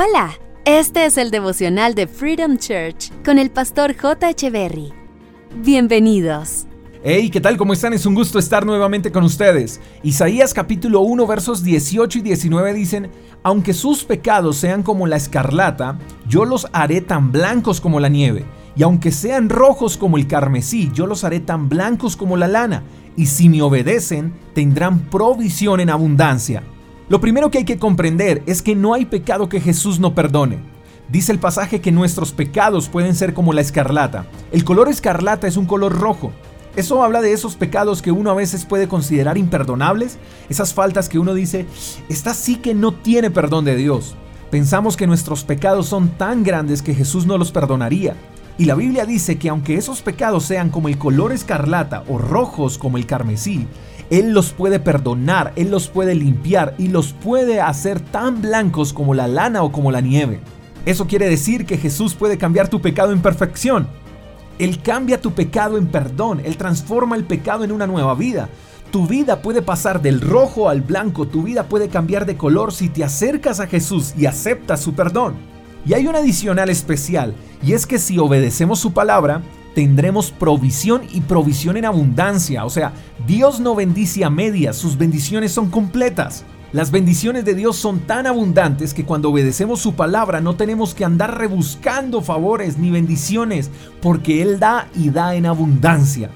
Hola, este es el devocional de Freedom Church con el pastor J. Echeverry. Bienvenidos. Hey, ¿qué tal? ¿Cómo están? Es un gusto estar nuevamente con ustedes. Isaías capítulo 1 versos 18 y 19 dicen, aunque sus pecados sean como la escarlata, yo los haré tan blancos como la nieve, y aunque sean rojos como el carmesí, yo los haré tan blancos como la lana, y si me obedecen, tendrán provisión en abundancia. Lo primero que hay que comprender es que no hay pecado que Jesús no perdone. Dice el pasaje que nuestros pecados pueden ser como la escarlata. El color escarlata es un color rojo. Eso habla de esos pecados que uno a veces puede considerar imperdonables, esas faltas que uno dice, esta sí que no tiene perdón de Dios. Pensamos que nuestros pecados son tan grandes que Jesús no los perdonaría. Y la Biblia dice que aunque esos pecados sean como el color escarlata o rojos como el carmesí, él los puede perdonar, Él los puede limpiar y los puede hacer tan blancos como la lana o como la nieve. Eso quiere decir que Jesús puede cambiar tu pecado en perfección. Él cambia tu pecado en perdón, Él transforma el pecado en una nueva vida. Tu vida puede pasar del rojo al blanco, tu vida puede cambiar de color si te acercas a Jesús y aceptas su perdón. Y hay un adicional especial, y es que si obedecemos su palabra, tendremos provisión y provisión en abundancia. O sea, Dios no bendice a medias, sus bendiciones son completas. Las bendiciones de Dios son tan abundantes que cuando obedecemos su palabra no tenemos que andar rebuscando favores ni bendiciones, porque Él da y da en abundancia.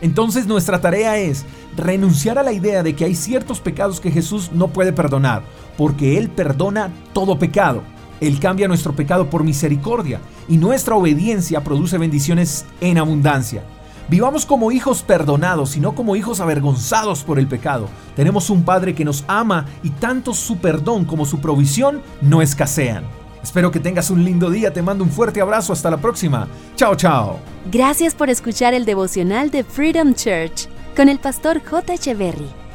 Entonces nuestra tarea es renunciar a la idea de que hay ciertos pecados que Jesús no puede perdonar, porque Él perdona todo pecado. Él cambia nuestro pecado por misericordia y nuestra obediencia produce bendiciones en abundancia. Vivamos como hijos perdonados y no como hijos avergonzados por el pecado. Tenemos un Padre que nos ama y tanto su perdón como su provisión no escasean. Espero que tengas un lindo día, te mando un fuerte abrazo, hasta la próxima. Chao, chao. Gracias por escuchar el devocional de Freedom Church con el pastor J. Echeverry.